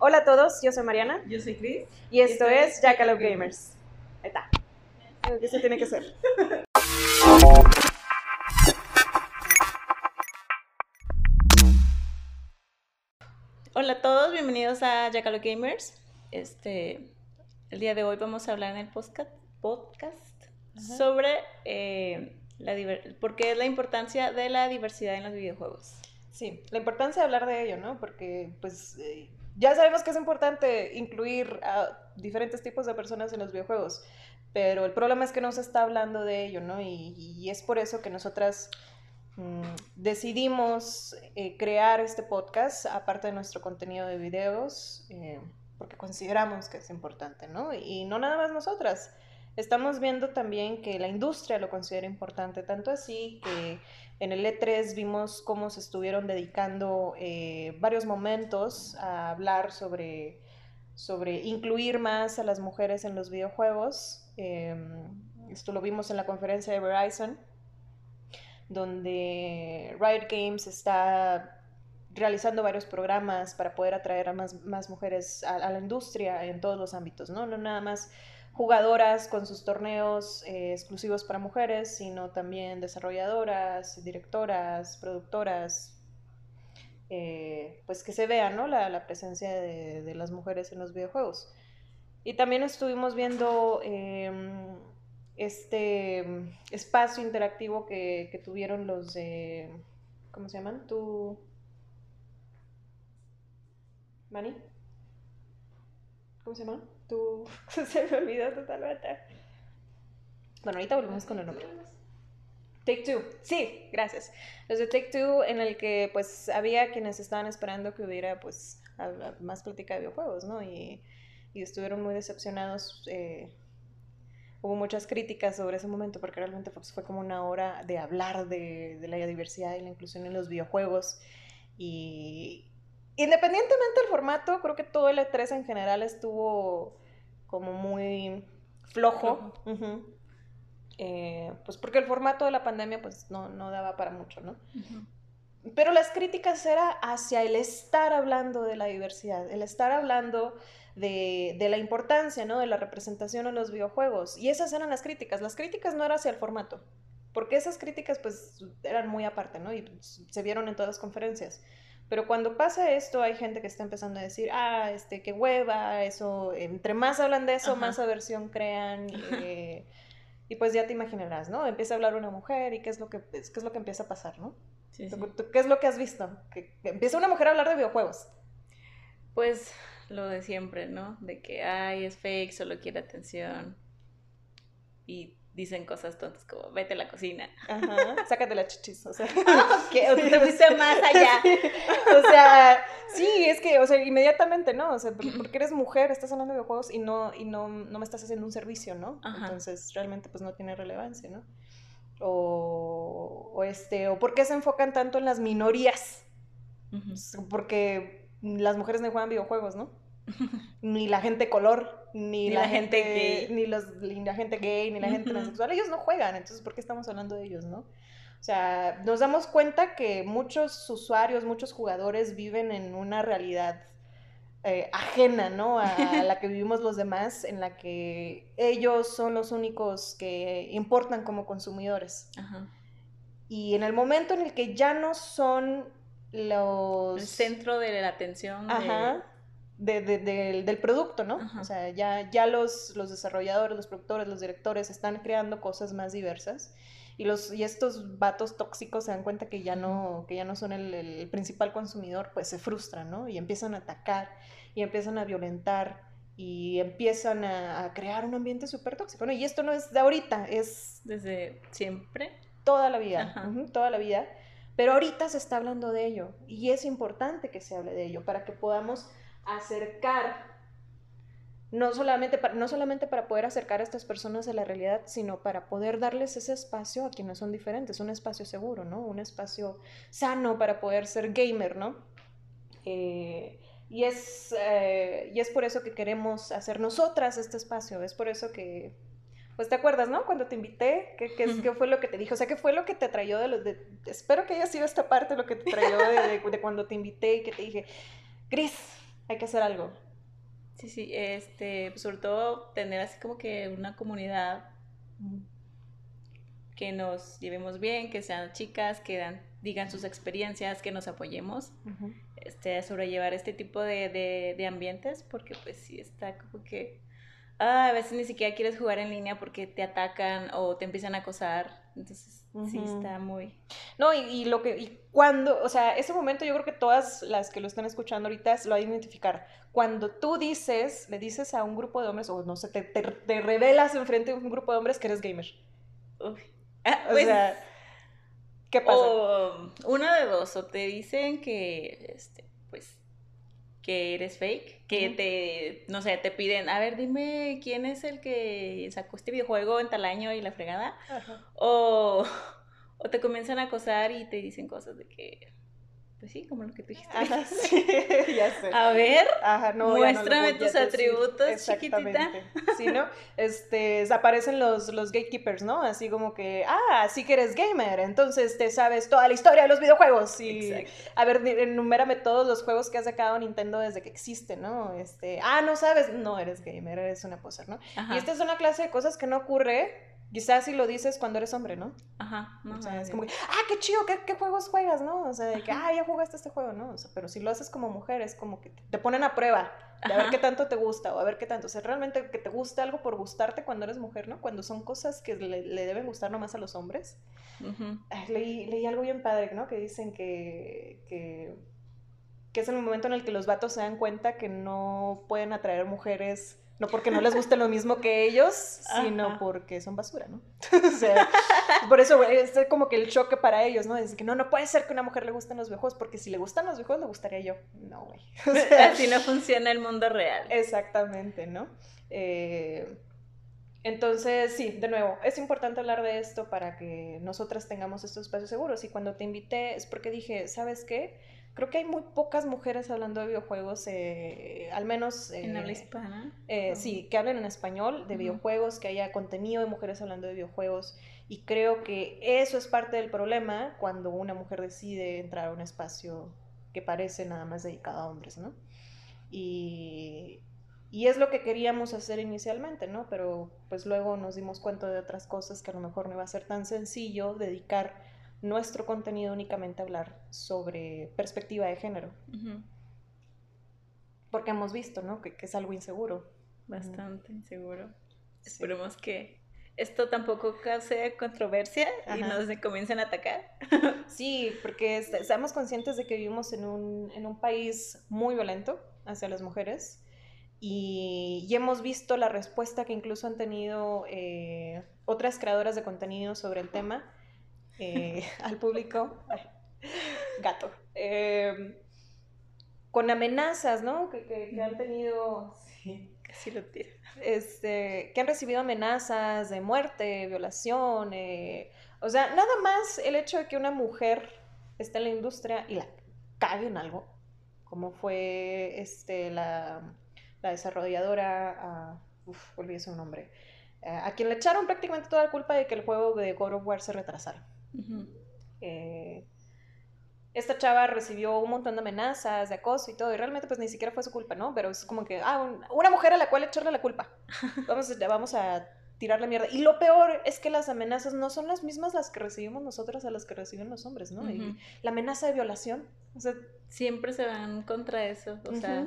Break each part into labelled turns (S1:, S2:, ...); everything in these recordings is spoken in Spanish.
S1: Hola a todos, yo soy Mariana.
S2: Yo soy Chris.
S1: Y esto, es Jackalope Gamers. Ahí está. ¿Qué se tiene que hacer?
S2: Hola a todos, bienvenidos a Jackalope Gamers. Este, el día de hoy vamos a hablar en el podcast, podcast sobre eh, la por qué es la importancia de la diversidad en los videojuegos.
S1: Sí, la importancia de hablar de ello, ¿no? Porque pues eh, ya sabemos que es importante incluir a diferentes tipos de personas en los videojuegos, pero el problema es que no se está hablando de ello, ¿no? Y, es por eso que nosotras mm, decidimos eh, crear este podcast, aparte de nuestro contenido de videos, eh, porque consideramos que es importante, ¿no? Y no nada más nosotras. Estamos viendo también que la industria lo considera importante, tanto así que en el E3 vimos cómo se estuvieron dedicando eh, varios momentos a hablar sobre, sobre incluir más a las mujeres en los videojuegos. Em, esto lo vimos en la conferencia de Verizon, donde Riot Games está realizando varios programas para poder atraer a más, más mujeres a, a, la industria en todos los ámbitos, ¿no? No nada más jugadoras con sus torneos eh, exclusivos para mujeres, sino también desarrolladoras, directoras, productoras, eh, pues que se vea ¿no? la, presencia de, las mujeres en los videojuegos. Y también estuvimos viendo em, este espacio interactivo que, tuvieron los de, ¿cómo se llaman? ¿Tú? ¿Mani? ¿Cómo se llama? tú. Se me olvidó totalmente. Bueno, ahorita volvemos con el nombre. Take Two, sí, gracias. Los de Take Two en el que pues había quienes estaban esperando que hubiera pues más plática de videojuegos, ¿no? Y, y estuvieron muy decepcionados. Eh, hubo muchas críticas sobre ese momento porque realmente pues, fue como una hora de hablar de, de la diversidad y la inclusión en los videojuegos. Y, independientemente del formato, creo que todo el E3 en general estuvo como muy flojo. Eh, pues porque el formato de la pandemia pues no, no daba para mucho, ¿no? Pero las críticas era hacia el estar hablando de la diversidad, el estar hablando de, de, la importancia, ¿no? De la representación en los videojuegos. Y esas eran las críticas. Las críticas no eran hacia el formato, porque esas críticas pues eran muy aparte, ¿no? Y se vieron en todas las conferencias. Pero cuando pasa esto, hay gente que está empezando a decir, ah, este, qué hueva, eso, entre más hablan de eso, más aversión crean. Eh, y pues ya te imaginarás, ¿no? Empieza a hablar una mujer y qué es lo que, qué es lo que empieza a pasar, ¿no? Sí, ¿Qué es lo que has visto? Que, empieza una mujer a hablar de videojuegos.
S2: Pues lo de siempre, ¿no? De que, ay, es fake, solo quiere atención. Y dicen cosas tontas como vete a la cocina.
S1: Ajá, sácate la chichis, o sea.
S2: o tú te fuiste más allá.
S1: O sea, sí, es que, o sea, inmediatamente, ¿no? O sea, porque eres mujer, estás hablando de videojuegos y no, y no, no me estás haciendo un servicio, ¿no? Entonces, realmente, pues no tiene relevancia, ¿no? O, o, este, o por qué se enfocan tanto en las minorías. Porque las mujeres no juegan videojuegos, ¿no? ni la gente color, ni, la, gente, gay. Ni, los, la gente gay, ni la gente transexual, ellos no juegan, entonces ¿por qué estamos hablando de ellos, no? O sea, nos damos cuenta que muchos usuarios, muchos jugadores viven en una realidad eh, ajena, ¿no? A, la que vivimos los demás, en la que ellos son los únicos que importan como consumidores. Y en el momento en el que ya no son los...
S2: El centro de la atención.
S1: Ajá del producto, ¿no? O sea, ya, ya los, los desarrolladores, los productores, los directores están creando cosas más diversas y, los, y estos vatos tóxicos se dan cuenta que ya no, que ya no son el, principal consumidor, pues se frustran, ¿no? Y empiezan a atacar y empiezan a violentar y empiezan a, crear un ambiente súper tóxico, ¿no? Y esto no es de ahorita, es...
S2: Desde siempre.
S1: Toda la vida, toda la vida. Pero ahorita se está hablando de ello y es importante que se hable de ello para que podamos acercar, no solamente, para, no solamente para poder acercar a estas personas a la realidad, sino para poder darles ese espacio a quienes son diferentes, un espacio seguro, ¿no? Un espacio sano para poder ser gamer, ¿no? Eh, y, es, eh, y es por eso que queremos hacer nosotras este espacio, es por eso que pues te acuerdas, ¿no? Cuando te invité, ¿qué, qué, fue lo que te dije? O sea, ¿qué fue lo que te atrayó de los... De, espero que haya sido esta parte lo que te atrayó de, de, cuando te invité y que te dije, Cris, hay que hacer algo.
S2: Sí, sí, este, pues, sobre todo tener así como que una comunidad que nos llevemos bien, que sean chicas, que dan, digan sus experiencias, que nos apoyemos, este, a sobrellevar este tipo de, de, de ambientes, porque pues sí está como que ah, a veces ni siquiera quieres jugar en línea porque te atacan o te empiezan a acosar. Entonces, sí está muy...
S1: No, y, lo que, y cuando, o sea, ese momento yo creo que todas las que lo están escuchando ahorita lo van a identificar. Cuando tú dices, le dices a un grupo de hombres, o no sé, te, te, revelas enfrente de un grupo de hombres que eres gamer. Uy. Ah, o pues, sea,
S2: ¿qué pasa? O una de dos, o te dicen que, este, pues, que eres fake, que te, no sé, te piden, a ver, dime quién es el que sacó este videojuego en tal año y la fregada, o, o te comienzan a acosar y te dicen cosas de que pues sí, como lo que tú dijiste. Ajá, sí, ya sé. A ver, Ajá, no, muéstrame tus atributos, chiquitita.
S1: Sí, ¿no? Este, aparecen los, los gatekeepers, ¿no? Así como que, ah, sí que eres gamer, entonces te sabes toda la historia de los videojuegos. Y, a ver, enumérame todos los juegos que ha sacado Nintendo desde que existe, ¿no? Este, ah, no sabes, no eres gamer, eres una poser, ¿no? Y esta es una clase de cosas que no ocurre Quizás si lo dices cuando eres hombre, ¿no? Ajá. No, o sea, es como que, ah, qué chido, ¿qué, juegos juegas, no? O sea, de que, ah, ya jugaste este juego, ¿no? O sea, pero si lo haces como mujer, es como que te ponen a prueba de a ver qué tanto te gusta o a ver qué tanto. O sea, realmente que te gusta algo por gustarte cuando eres mujer, ¿no? Cuando son cosas que le, deben gustar nomás a los hombres. leí, leí, algo bien padre, ¿no? Que dicen que, que, que es el momento en el que los vatos se dan cuenta que no pueden atraer mujeres no porque no les guste lo mismo que ellos, sino porque son basura, ¿no? o sea, por eso es como que el choque para ellos, ¿no? Es que no, no puede ser que a una mujer le gusten los viejos, porque si le gustan los viejos, le gustaría yo. No, güey.
S2: Así no funciona el mundo real.
S1: Exactamente, ¿no? Eh, entonces, sí, de nuevo, es importante hablar de esto para que nosotras tengamos estos espacios seguros. Y cuando te invité es porque dije, ¿sabes qué? Creo que hay muy pocas mujeres hablando de videojuegos, eh, al menos...
S2: en habla hispana.
S1: Eh, sí, que hablen en español de videojuegos, que haya contenido de mujeres hablando de videojuegos. Y creo que eso es parte del problema cuando una mujer decide entrar a un espacio que parece nada más dedicado a hombres, ¿no? Y, y es lo que queríamos hacer inicialmente, ¿no? Pero pues luego nos dimos cuenta de otras cosas que a lo mejor no iba a ser tan sencillo dedicar nuestro contenido únicamente hablar sobre perspectiva de género. Porque hemos visto, ¿no? Que, es algo inseguro.
S2: Bastante inseguro. Esperemos que esto tampoco cause controversia y nos comiencen a atacar.
S1: sí, porque estamos conscientes de que vivimos en un, país muy violento hacia las mujeres y, hemos visto la respuesta que incluso han tenido eh, otras creadoras de contenido sobre el tema eh, al público, gato, em, con amenazas, ¿no? Que, han tenido,
S2: sí, casi lo tira.
S1: Este, que han recibido amenazas de muerte, violación, eh, o sea, nada más el hecho de que una mujer esté en la industria y la cague en algo, como fue este, la, desarrolladora, uh, uf, olvidé su nombre, eh, a quien le echaron prácticamente toda la culpa de que el juego de God of War se retrasara. Eh, esta chava recibió un montón de amenazas, de acoso y todo, y realmente pues ni siquiera fue su culpa, ¿no? Pero es como que, ah, una mujer a la cual echarle la culpa. Vamos, vamos a tirarle mierda. Y lo peor es que las amenazas no son las mismas las que recibimos nosotras a las que reciben los hombres, ¿no? la amenaza de violación, o sea...
S2: Siempre se van contra eso, o sea...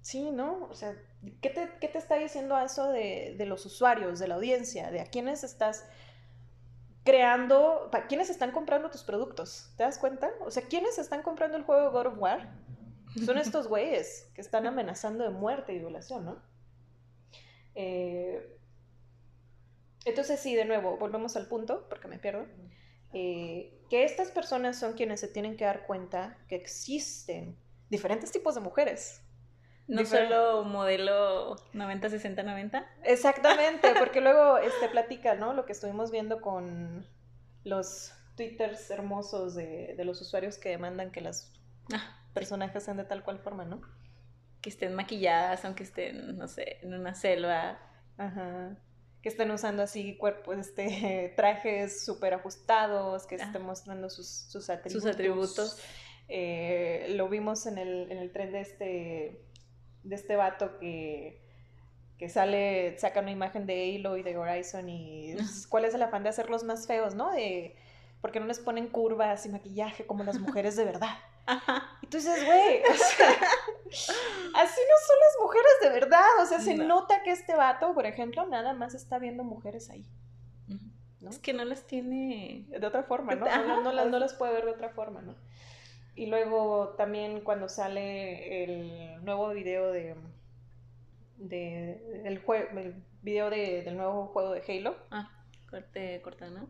S1: Sí, ¿no? O sea, ¿qué te, ¿qué te, está diciendo eso de, de los usuarios, de la audiencia, de a quiénes estás creando, ¿quiénes están comprando tus productos? ¿Te das cuenta? O sea, ¿quiénes están comprando el juego God of War? Son estos güeyes que están amenazando de muerte y violación, ¿no? Eh, entonces sí, de nuevo, volvemos al punto, porque me pierdo. Eh, que estas personas son quienes se tienen que dar cuenta que existen diferentes tipos de mujeres.
S2: No solo modelo 90-60-90.
S1: Exactamente, porque luego este, platica, ¿no? Lo que estuvimos viendo con los twitters hermosos de, los usuarios que demandan que las ah, personajes sean de tal cual forma, ¿no?
S2: Que estén maquilladas, aunque estén, no sé, en una selva.
S1: Ajá. Que estén usando así cuerpos, este, trajes súper ajustados, que estén mostrando sus, sus atributos.
S2: Sus atributos.
S1: Eh, lo vimos en el, en el tren de este de este vato que, que sale, saca una imagen de Halo y de Horizon y cuál es el afán de hacerlos más feos, ¿no? De, porque no les ponen curvas y maquillaje como las mujeres de verdad. Y tú dices, güey, así no son las mujeres de verdad. O sea, se nota que este vato, por ejemplo, nada más está viendo mujeres ahí.
S2: ¿no? Es que no las tiene
S1: de otra forma, ¿no? No, no, las, no las puede ver de otra forma, ¿no? Y luego también cuando sale el nuevo video de, el, el video de, del nuevo juego de Halo.
S2: Ah, corte ¿no?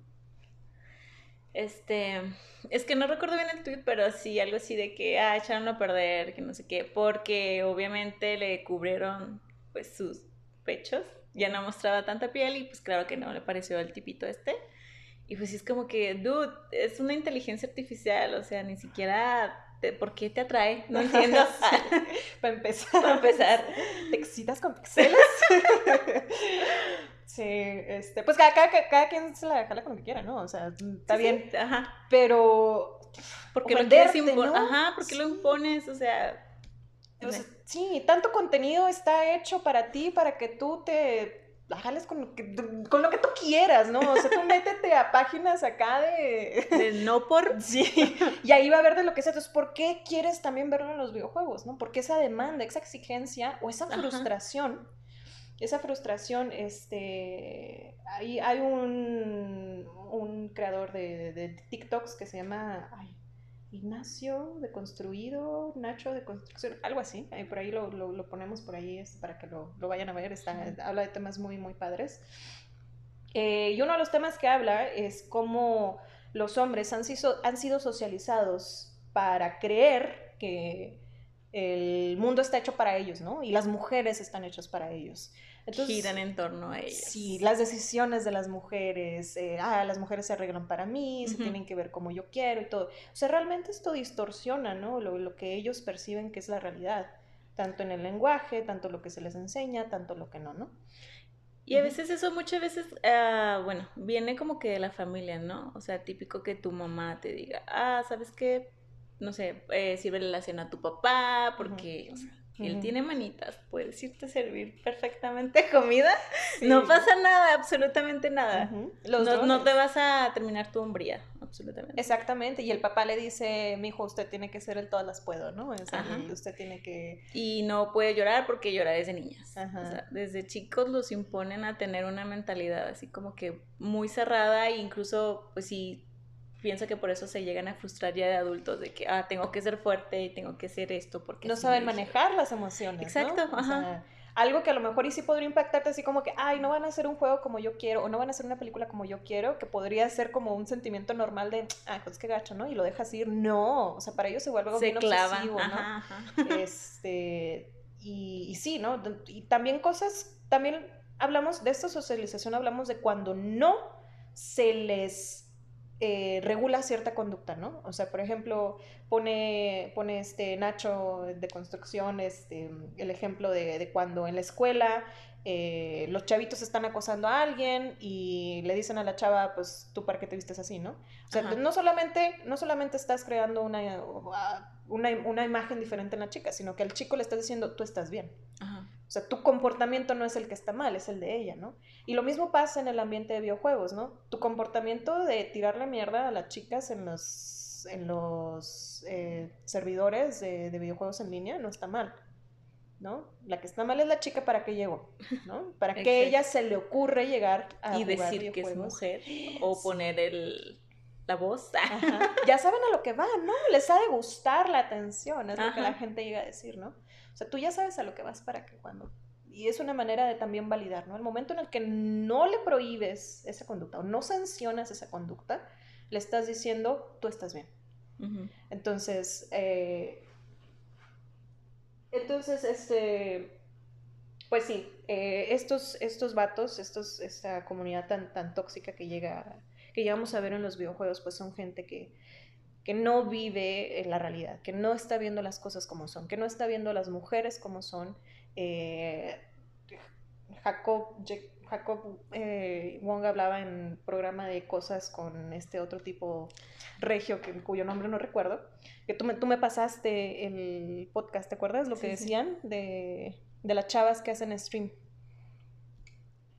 S2: Este, es que no recuerdo bien el tweet, pero sí algo así de que, ah, echaron a perder, que no sé qué, porque obviamente le cubrieron pues sus pechos, ya no mostraba tanta piel y pues claro que no le pareció el tipito este. Y pues es como que, dude, es una inteligencia artificial, o sea, ni siquiera ¿por qué te atrae? No entiendo.
S1: Para empezar.
S2: Para empezar.
S1: ¿Te excitas con pixeles? sí, este, pues cada, cada, quien se la jala con lo que quiera, ¿no? O sea, está bien. ajá. Pero.
S2: Porque lo quieres imponer. Ajá, porque lo impones, o sea.
S1: sí, tanto contenido está hecho para ti, para que tú te jales con lo, que, con lo que tú quieras, ¿no? O sea, tú métete a páginas acá de...
S2: De no por...
S1: Sí, y ahí va a ver de lo que sea. Entonces, ¿por qué quieres también verlo en los videojuegos, no? Porque esa demanda, esa exigencia o esa frustración, esa frustración, este... Ahí hay un, un creador de, de, TikToks que se llama... Ignacio de Construido, Nacho de Construcción, algo así. por ahí lo, lo, ponemos por ahí es, para que lo, lo, vayan a ver. Está, Habla de temas muy, muy padres. Eh, y uno de los temas que habla es cómo los hombres han sido, han sido socializados para creer que el mundo está hecho para ellos, ¿no? Y las mujeres están hechas para ellos.
S2: Entonces, giran en torno a ellos.
S1: Sí, las decisiones de las mujeres, eh, ah, las mujeres se arreglan para mí, se tienen que ver como yo quiero y todo. O sea, realmente esto distorsiona, ¿no? Lo, lo, que ellos perciben que es la realidad, tanto en el lenguaje, tanto lo que se les enseña, tanto lo que no, ¿no?
S2: Y a veces eso muchas veces, uh, bueno, viene como que de la familia, ¿no? O sea, típico que tu mamá te diga, ah, ¿sabes qué? No sé, eh, sirve la cena a tu papá, porque, o sea, él tiene manitas, puedes irte a servir perfectamente comida. No pasa nada, absolutamente nada. no, te vas a terminar tu hombría, absolutamente.
S1: Exactamente, y el papá le dice, mi hijo, usted tiene que ser el todas las puedo, ¿no? usted tiene que...
S2: Y no puede llorar porque llora desde niñas. desde chicos los imponen a tener una mentalidad así como que muy cerrada e incluso, pues si pienso que por eso se llegan a frustrar ya de adultos, de que, ah, tengo que ser fuerte y tengo que ser esto, porque...
S1: No saben manejar las emociones. Exacto, ajá. algo que a lo mejor y sí podría impactarte así como que, ay, no van a hacer un juego como yo quiero, o no van a hacer una película como yo quiero, que podría ser como un sentimiento normal de, ah, pues qué gacho, ¿no? Y lo dejas ir. No, o sea, para ellos se vuelve algo bien obsesivo, ¿no? Este, y, y sí, ¿no? Y también cosas, también hablamos de esta socialización, hablamos de cuando no se les eh, regula cierta conducta, ¿no? O sea, por ejemplo, pone, pone este Nacho de construcción este, el ejemplo de, cuando en la escuela eh, los chavitos están acosando a alguien y le dicen a la chava, pues tú para qué te vistes así, ¿no? O sea, no solamente, no solamente estás creando una, una, una, imagen diferente en la chica, sino que al chico le estás diciendo, tú estás bien. Ajá. O sea, tu comportamiento no es el que está mal, es el de ella, ¿no? Y lo mismo pasa en el ambiente de videojuegos, ¿no? Tu comportamiento de tirarle mierda a las chicas en los, en los eh, servidores de, videojuegos en línea no está mal, ¿no? La que está mal es la chica para qué llegó, ¿no? Para que ella se le ocurre llegar a
S2: y decir que es mujer o poner el la voz.
S1: Ya saben a lo que van, ¿no? Les ha de gustar la atención, es lo que la gente llega a decir, ¿no? O sea, tú ya sabes a lo que vas para que cuando... Y es una manera de también validar, ¿no? El momento en el que no le prohíbes esa conducta o no sancionas esa conducta, le estás diciendo, tú estás bien. Entonces, eh, entonces, este, pues sí, eh, estos, estos vatos, estos, esta comunidad tan, tan tóxica que llega, que llegamos a ver en los videojuegos, pues son gente que, que no vive la realidad, que no está viendo las cosas como son, que no está viendo las mujeres como son. Eh, Jacob, Jacob eh, Wong hablaba en programa de cosas con este otro tipo regio que, cuyo nombre no recuerdo, que tú me, tú me pasaste el podcast, ¿te acuerdas lo que decían de, de las chavas que hacen stream?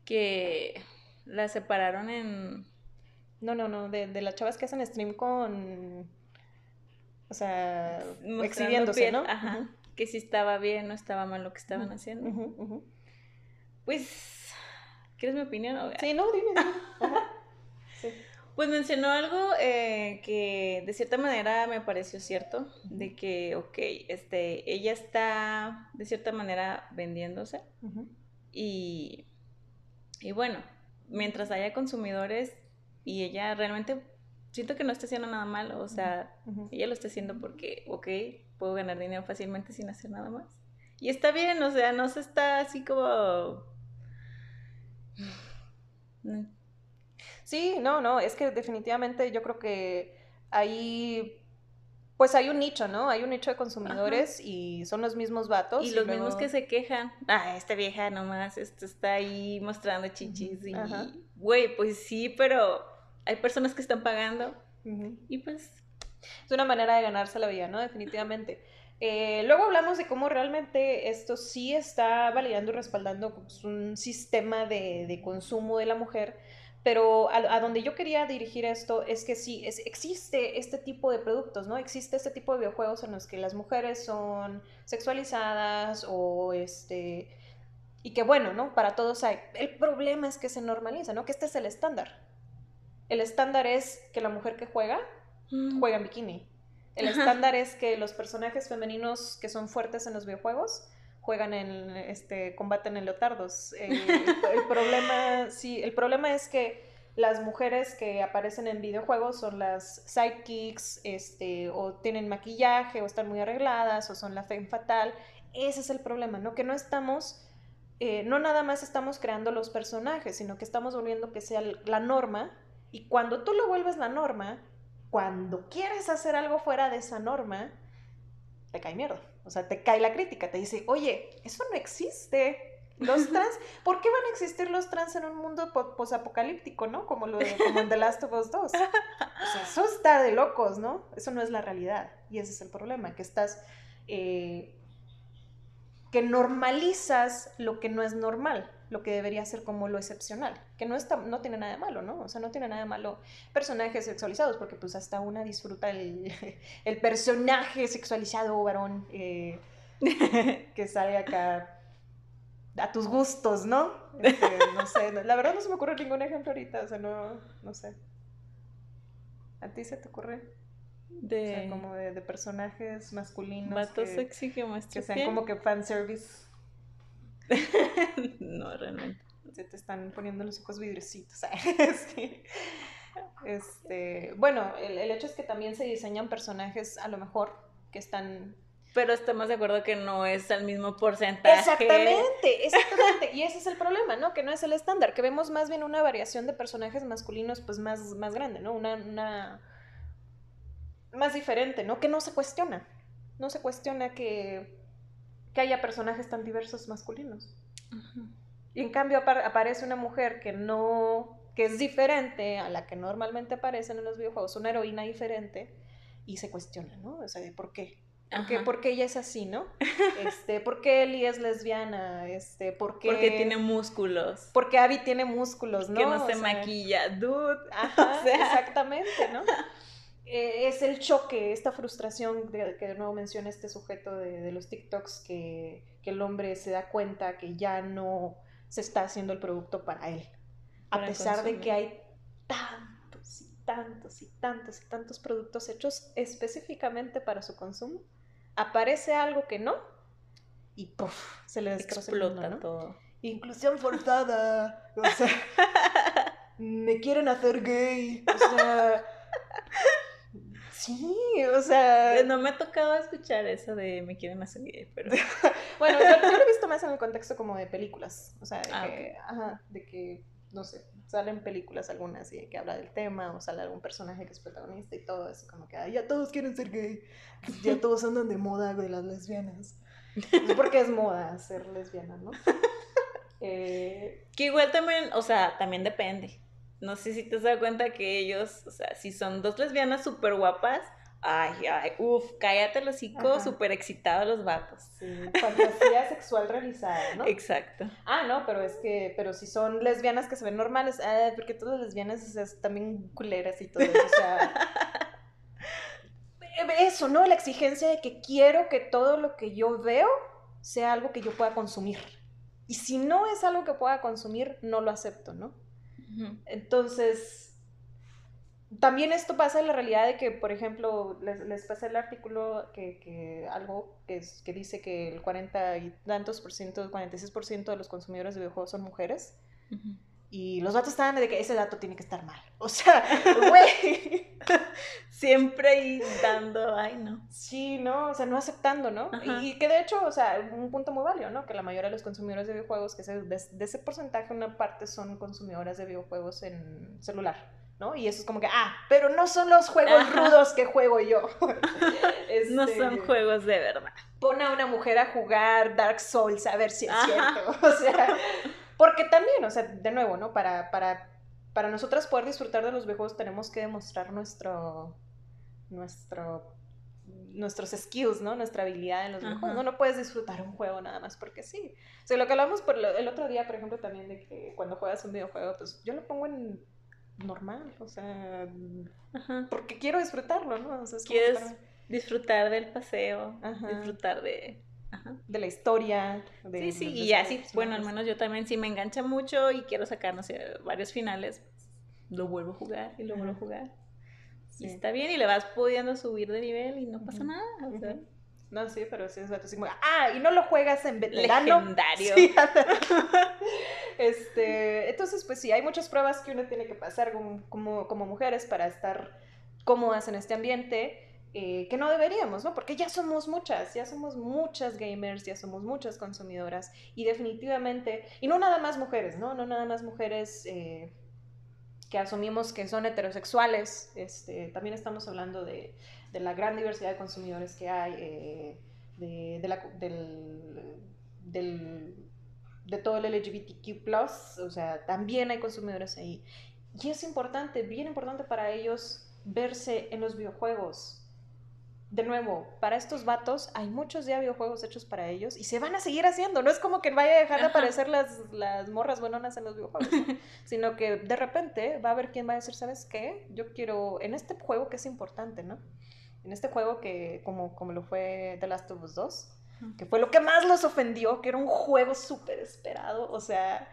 S2: Que la separaron en...
S1: No, no, no, de, de las chavas que hacen stream con... O sea, exhibiéndose, ¿no?
S2: Ajá. Que si estaba bien o estaba mal lo que estaban haciendo. Pues, ¿quieres mi opinión?
S1: Sí, no, dime, dime.
S2: Pues mencionó algo eh, que de cierta manera me pareció cierto, de que, ok, este, ella está de cierta manera vendiéndose y, y bueno, mientras haya consumidores y ella realmente siento que no está haciendo nada malo, o sea, ella lo está haciendo porque, ok, puedo ganar dinero fácilmente sin hacer nada más. Y está bien, o sea, no se está así como...
S1: Sí, no, no, es que definitivamente yo creo que ahí pues hay un nicho, ¿no? Hay un nicho de consumidores y son los mismos vatos.
S2: Y, los mismos que se quejan. Ah, esta vieja nomás esto está ahí mostrando chichis. Y, güey, pues sí, pero hay personas que están pagando. Y pues.
S1: Es una manera de ganarse la vida, ¿no? Definitivamente. Eh, luego hablamos de cómo realmente esto sí está validando y respaldando pues, un sistema de, de consumo de la mujer pero a, donde yo quería dirigir esto es que sí, es, existe este tipo de productos, ¿no? Existe este tipo de videojuegos en los que las mujeres son sexualizadas o este... Y que bueno, ¿no? Para todos hay. El problema es que se normaliza, ¿no? Que este es el estándar. El estándar es que la mujer que juega, mm. juega en bikini. El estándar es que los personajes femeninos que son fuertes en los videojuegos juegan en este combaten en leotardos. Eh, el, problema, sí, el problema es que las mujeres que aparecen en videojuegos son las sidekicks, este, o tienen maquillaje, o están muy arregladas, o son la femme fatal. Ese es el problema, ¿no? Que no estamos, eh, no nada más estamos creando los personajes, sino que estamos volviendo que sea la norma. Y cuando tú lo vuelves la norma, cuando quieres hacer algo fuera de esa norma, te cae mierda. O sea, te cae la crítica, te dice, oye, eso no existe. Los trans, ¿por qué van a existir los trans en un mundo posapocalíptico, no? Como, lo de, como en The Last of Us 2. O sea, eso está de locos, ¿no? Eso no es la realidad. Y ese es el problema, que estás, eh, que normalizas lo que no es normal lo que debería ser como lo excepcional, que no, está, no tiene nada de malo, ¿no? O sea, no tiene nada de malo personajes sexualizados, porque pues hasta una disfruta el, personaje sexualizado varón eh, que sale acá a tus gustos, ¿no? Este, no sé, la verdad no se me ocurre ningún ejemplo ahorita, o sea, no, no sé. ¿A ti se te ocurre? De... O sea, como de, personajes masculinos.
S2: Vatos que, sexy que,
S1: que sean como que fanservice.
S2: no, realmente.
S1: Se te están poniendo los ojos vidriositos. Este, bueno, el, hecho es que también se diseñan personajes a lo mejor que están
S2: pero estamos de acuerdo que no es el mismo porcentaje.
S1: Exactamente, exactamente. Y ese es el problema, ¿no? Que no es el estándar, que vemos más bien una variación de personajes masculinos pues más, más grande, ¿no? Una, una... más diferente, ¿no? Que no se cuestiona. No se cuestiona que que haya personajes tan diversos masculinos. Y en cambio aparece una mujer que no, que es diferente a la que normalmente aparecen en los videojuegos, una heroína diferente, y se cuestiona, ¿no? O sea, ¿por qué? ¿Por qué, ella es así, no? Este, ¿Por qué Ellie es lesbiana? Este, ¿por qué...
S2: Porque tiene músculos.
S1: Porque Abby tiene músculos, ¿no?
S2: Que no se maquilla, dude.
S1: Ajá, exactamente, ¿no? Eh, es el choque, esta frustración de, que de nuevo menciona este sujeto de, los TikToks, que, el hombre se da cuenta que ya no se está haciendo el producto para él. a pesar de que hay tantos y tantos y tantos y tantos productos hechos específicamente para su consumo, aparece algo que no y ¡puff! se le destroza
S2: Explota todo.
S1: Inclusión forzada. O sea, me quieren hacer gay. O sea, Sí, o sea.
S2: No me ha tocado escuchar eso de me quieren hacer gay, pero.
S1: bueno, yo, lo he visto más en el contexto como de películas. O sea, de, ah, que, ajá, de que, no sé, salen películas algunas y que habla del tema, o sale algún personaje que es protagonista y todo, así como que ya todos quieren ser gay. Ya todos andan de moda de las lesbianas. Porque es moda ser lesbiana, ¿no? Eh,
S2: Que igual también, o sea, también depende. No sé si te has dado cuenta que ellos, o sea, si son dos lesbianas súper guapas, ay, ay, uff, cállate los hocico, súper excitados los vatos.
S1: sí, fantasía sexual realizada, ¿no?
S2: Exacto.
S1: Ah, no, pero es que, pero si son lesbianas que se ven normales, ah, porque todas las lesbianas o sea, es también culeras y todo eso, o sea... Eso, ¿no? La exigencia de que quiero que todo lo que yo veo sea algo que yo pueda consumir. Y si no es algo que pueda consumir, no lo acepto, ¿no? Entonces, también esto pasa en la realidad de que, por ejemplo, les, les pasé el artículo que, que algo que, es, que dice que el 40 y tantos por ciento, 46% de los consumidores de videojuegos son mujeres. Y los datos estaban de que ese dato tiene que estar mal. O sea, güey.
S2: Siempre ahí dando, ay, no.
S1: Sí, ¿no? O sea, no aceptando, ¿no?
S2: Ajá.
S1: Y, que de hecho, o sea, un punto muy válido, ¿no? Que la mayoría de los consumidores de videojuegos, que ese- de, de ese porcentaje, una parte son consumidoras de videojuegos en celular, ¿no? Y eso es como que, ah, pero no son los juegos
S2: Ajá.
S1: rudos que juego yo.
S2: No
S1: Este,
S2: son juegos de verdad.
S1: Pon a una mujer a jugar Dark Souls a ver si es
S2: Ajá.
S1: cierto. O sea, porque también, o sea, de nuevo, ¿no? Para, para, para nosotras poder disfrutar de los videojuegos tenemos que demostrar nuestro, nuestro, nuestros skills, ¿no? Nuestra habilidad en los
S2: Ajá.
S1: videojuegos. No, no puedes disfrutar un juego nada más porque sí. O sea, lo que hablamos por lo- el otro día, por ejemplo, también de que cuando juegas un videojuego, pues yo lo pongo en normal, o sea,
S2: Ajá.
S1: porque quiero disfrutarlo, ¿no? O sea,
S2: Quieres
S1: para-
S2: disfrutar del paseo,
S1: Ajá.
S2: disfrutar de... Ajá.
S1: de la historia. De,
S2: Sí, sí,
S1: de- de
S2: y así, bueno, al menos yo también, si me engancha mucho y quiero sacar, no sé, varios finales, lo vuelvo a jugar y lo vuelvo a jugar.
S1: Sí.
S2: Y está bien, y le vas pudiendo subir de nivel y no pasa nada. o sea,
S1: Ujú. No, sí, pero sí es así como, ah, y no lo juegas en veterano.
S2: Legendario.
S1: Sí, este, entonces, pues sí, hay muchas pruebas que uno tiene que pasar como, como, como mujeres para estar cómodas en este ambiente, eh, que no deberíamos, ¿no? Porque ya somos muchas, ya somos muchas gamers, ya somos muchas consumidoras, y definitivamente, y no nada más mujeres, ¿no? No nada más mujeres eh, que asumimos que son heterosexuales, este, también estamos hablando de, de la gran diversidad de consumidores que hay, eh, de, de la- del, del- de todo el LGBTQ+, o sea, también hay consumidores ahí. Y es importante, bien importante para ellos verse en los videojuegos. De nuevo, para estos vatos hay muchos ya videojuegos hechos para ellos y se van a seguir haciendo. No es como que vaya a dejar de
S2: Ajá.
S1: aparecer las, las morras buenonas en los videojuegos, ¿no? sino que de repente va a haber quien va a decir, ¿sabes qué? Yo quiero, en este juego que es importante, ¿no? En este juego que, como, como lo fue The Last of Us 2, que fue lo que más los ofendió, que era un juego súper esperado, o sea...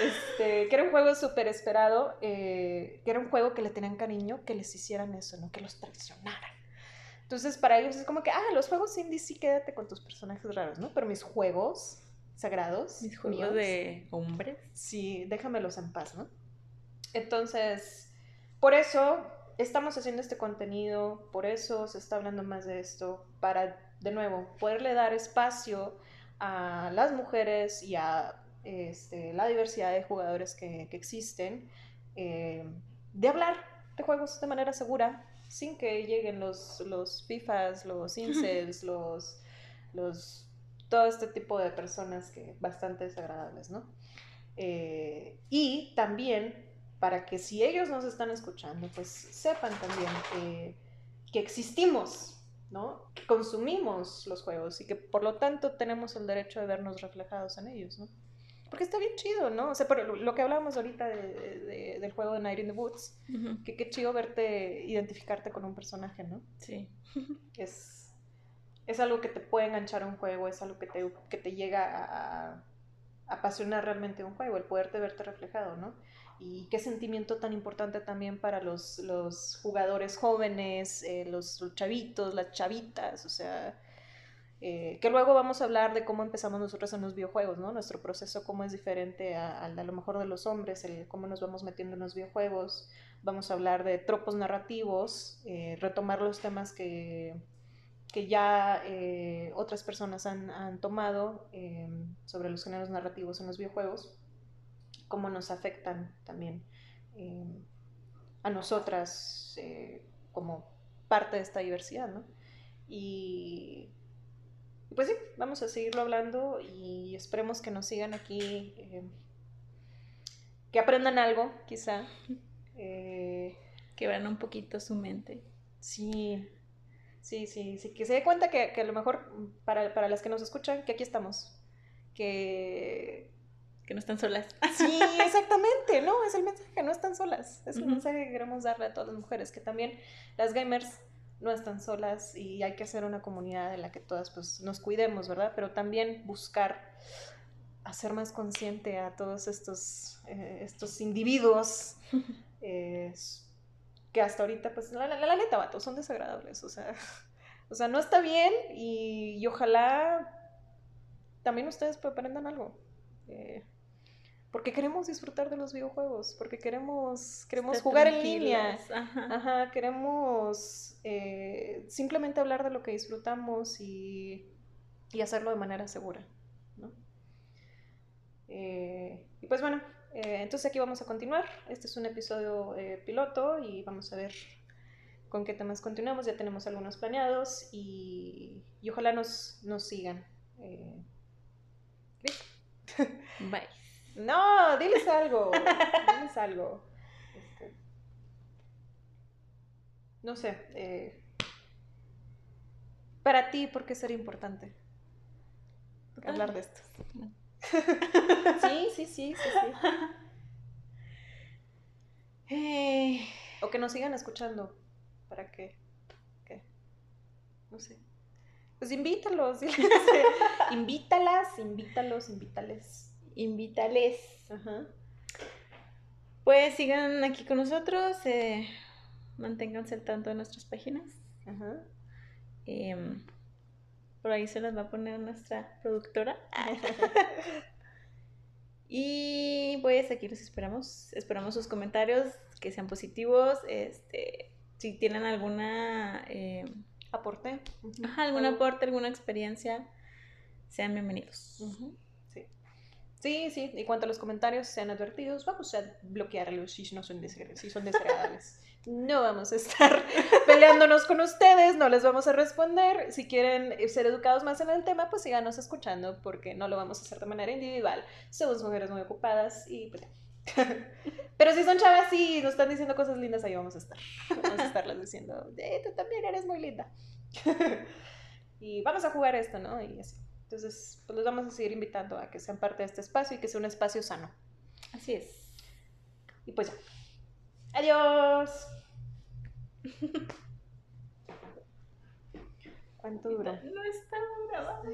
S1: Este, que era un juego súper esperado, eh, que era un juego que le tenían cariño, que les hicieran eso, ¿no? Que los traicionaran. Entonces, para ellos es como que, ah, los juegos indie sí quédate con tus personajes raros, ¿no? Pero mis juegos sagrados,
S2: mis juegos
S1: míos,
S2: de hombres.
S1: sí, déjamelos en paz, ¿no? Entonces, por eso estamos haciendo este contenido, por eso se está hablando más de esto, para, de nuevo, poderle dar espacio a las mujeres y a este, la diversidad de jugadores que, que existen, eh, de hablar de juegos de manera segura, sin que lleguen los, los FIFAs, los incels, los, los, todo este tipo de personas que bastante desagradables, ¿no? Eh, y también para que si ellos nos están escuchando, pues sepan también que, que existimos, ¿no? Que consumimos los juegos y que por lo tanto tenemos el derecho de vernos reflejados en ellos, ¿no? Porque está bien chido, ¿no? O sea, por lo, que hablábamos ahorita de, de- del juego de Night in the Woods,
S2: Ujú.
S1: que qué chido verte, identificarte con un personaje, ¿no?
S2: Sí.
S1: es, es algo que te puede enganchar a un juego, es algo que te, que te llega a, a apasionar realmente un juego, el poderte verte reflejado, ¿no? Y qué sentimiento tan importante también para los, los jugadores jóvenes, eh, los, los chavitos, las chavitas, o sea, eh, que luego vamos a hablar de cómo empezamos nosotros en los videojuegos, ¿no? Nuestro proceso, cómo es diferente a- lo mejor de los hombres, el cómo nos vamos metiendo en los videojuegos. Vamos a hablar de tropos narrativos, eh, retomar los temas que, que ya eh, otras personas han, han tomado sobre los géneros narrativos en los videojuegos, cómo nos afectan también a nosotras como parte de esta diversidad, ¿no? Y pues sí, vamos a seguirlo hablando y esperemos que nos sigan aquí, eh, que aprendan algo, quizá. Eh,
S2: que vean un poquito su mente.
S1: Sí, sí, sí, sí, que se dé cuenta que, que a lo mejor para, para las que nos escuchan, que aquí estamos, que
S2: que no están solas.
S1: Sí, exactamente, no, es el mensaje, no están solas. Es el mensaje que queremos darle a todas las mujeres, que también las gamers no están solas y hay que hacer una comunidad en la que todas pues nos cuidemos, ¿verdad? Pero también buscar hacer más consciente a todos estos, eh, estos individuos eh, que hasta ahorita, pues, la, la, la neta, vato, son desagradables, o sea, o sea, no está bien y, y ojalá también ustedes aprendan algo. Eh, porque queremos disfrutar de los videojuegos, porque queremos, queremos jugar en línea, ajá. Ajá, queremos eh, simplemente hablar de lo que disfrutamos y, y hacerlo de manera segura. ¿no? Eh, y pues bueno, eh, entonces aquí vamos a continuar. Este es un episodio piloto y vamos a ver con qué temas continuamos. Ya tenemos algunos planeados y, y ojalá nos, nos sigan.
S2: Bye.
S1: No, diles algo. diles algo. Este, no sé. Eh, para ti, ¿por qué sería importante hablar de esto? sí, sí, sí, sí, sí.
S2: Eh,
S1: O que nos sigan escuchando. ¿Para qué? ¿Qué? No sé. Pues invítalos. diles. Invítalas, invítalos, invítales.
S2: Invítales.
S1: Ajá.
S2: Pues sigan aquí con nosotros. eh, manténganse al tanto de nuestras páginas.
S1: Ajá.
S2: Em, por ahí se las va a poner nuestra productora. y pues aquí los esperamos. Esperamos sus comentarios que sean positivos. Este, si tienen alguna, eh,
S1: Aporte.
S2: ajá, algún aporte, alguna experiencia, sean bienvenidos.
S1: Sí, sí, y cuanto a los comentarios sean advertidos, vamos a bloquearlos si no son, desagra- si son desagradables. No vamos a estar peleándonos con ustedes, no les vamos a responder. Si quieren eh, ser educados más en el tema, pues síganos escuchando porque no lo vamos a hacer de manera individual. Somos mujeres muy ocupadas y pues. Pero si son chavas y nos están diciendo cosas lindas, ahí vamos a estar. Vamos a estarles diciendo, eh, tú también eres muy linda. y vamos a jugar esto, ¿no? Y así. Entonces, pues los vamos a seguir invitando a que sean parte de este espacio y que sea un espacio sano.
S2: Así es.
S1: Y pues ya. Adiós. ¿Cuánto dura?
S2: No está grabando.